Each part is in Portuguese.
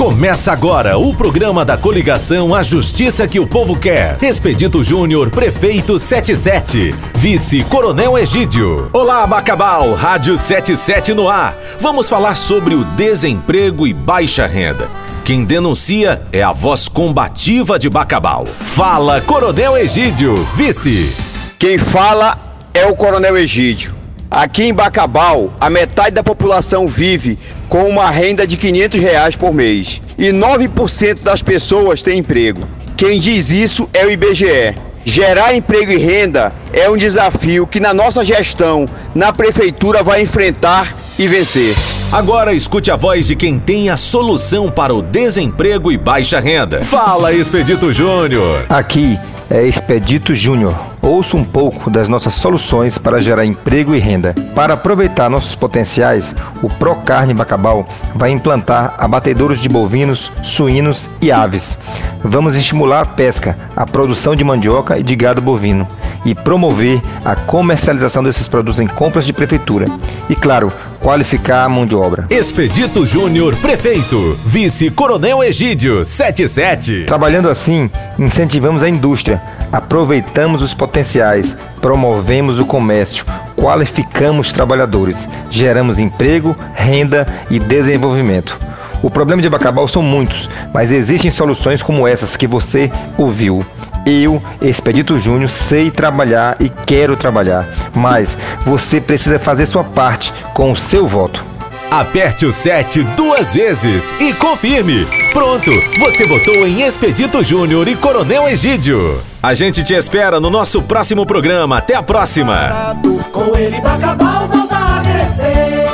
Começa agora o programa da coligação A Justiça que o Povo Quer. Expedito Júnior, prefeito 77. Vice Coronel Egídio. Olá, Bacabal, Rádio 77 no ar. Vamos falar sobre o desemprego e baixa renda. Quem denuncia é a voz combativa de Bacabal. Fala, Coronel Egídio, vice. Quem fala é o Coronel Egídio. Aqui em Bacabal, a metade da população vive com uma renda de 500 reais por mês e 9% das pessoas têm emprego. Quem diz isso é o IBGE. Gerar emprego e renda é um desafio que na nossa gestão, na prefeitura, vai enfrentar e vencer. Agora escute a voz de quem tem a solução para o desemprego e baixa renda. Fala, Expedito Júnior. Aqui é Expedito Júnior. Ouça um pouco das nossas soluções para gerar emprego e renda. Para aproveitar nossos potenciais, o Procarne Bacabal vai implantar abatedouros de bovinos, suínos e aves. Vamos estimular a pesca, a produção de mandioca e de gado bovino e promover a comercialização desses produtos em compras de prefeitura. E claro, qualificar a mão de obra. Expedito Júnior, prefeito. Vice-Coronel Egídio, 77. Trabalhando assim, incentivamos a indústria, aproveitamos os potenciais, promovemos o comércio, qualificamos trabalhadores, geramos emprego, renda e desenvolvimento. O problema de Bacabal são muitos, mas existem soluções como essas que você ouviu. Eu, Expedito Júnior, sei trabalhar e quero trabalhar, mas você precisa fazer sua parte com o seu voto. Aperte o 7 duas vezes e confirme. Pronto, você votou em Expedito Júnior e Coronel Egídio. A gente te espera no nosso próximo programa. Até a próxima. Com ele Bacabal volta a crescer.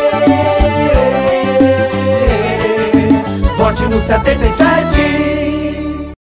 Vote no 77.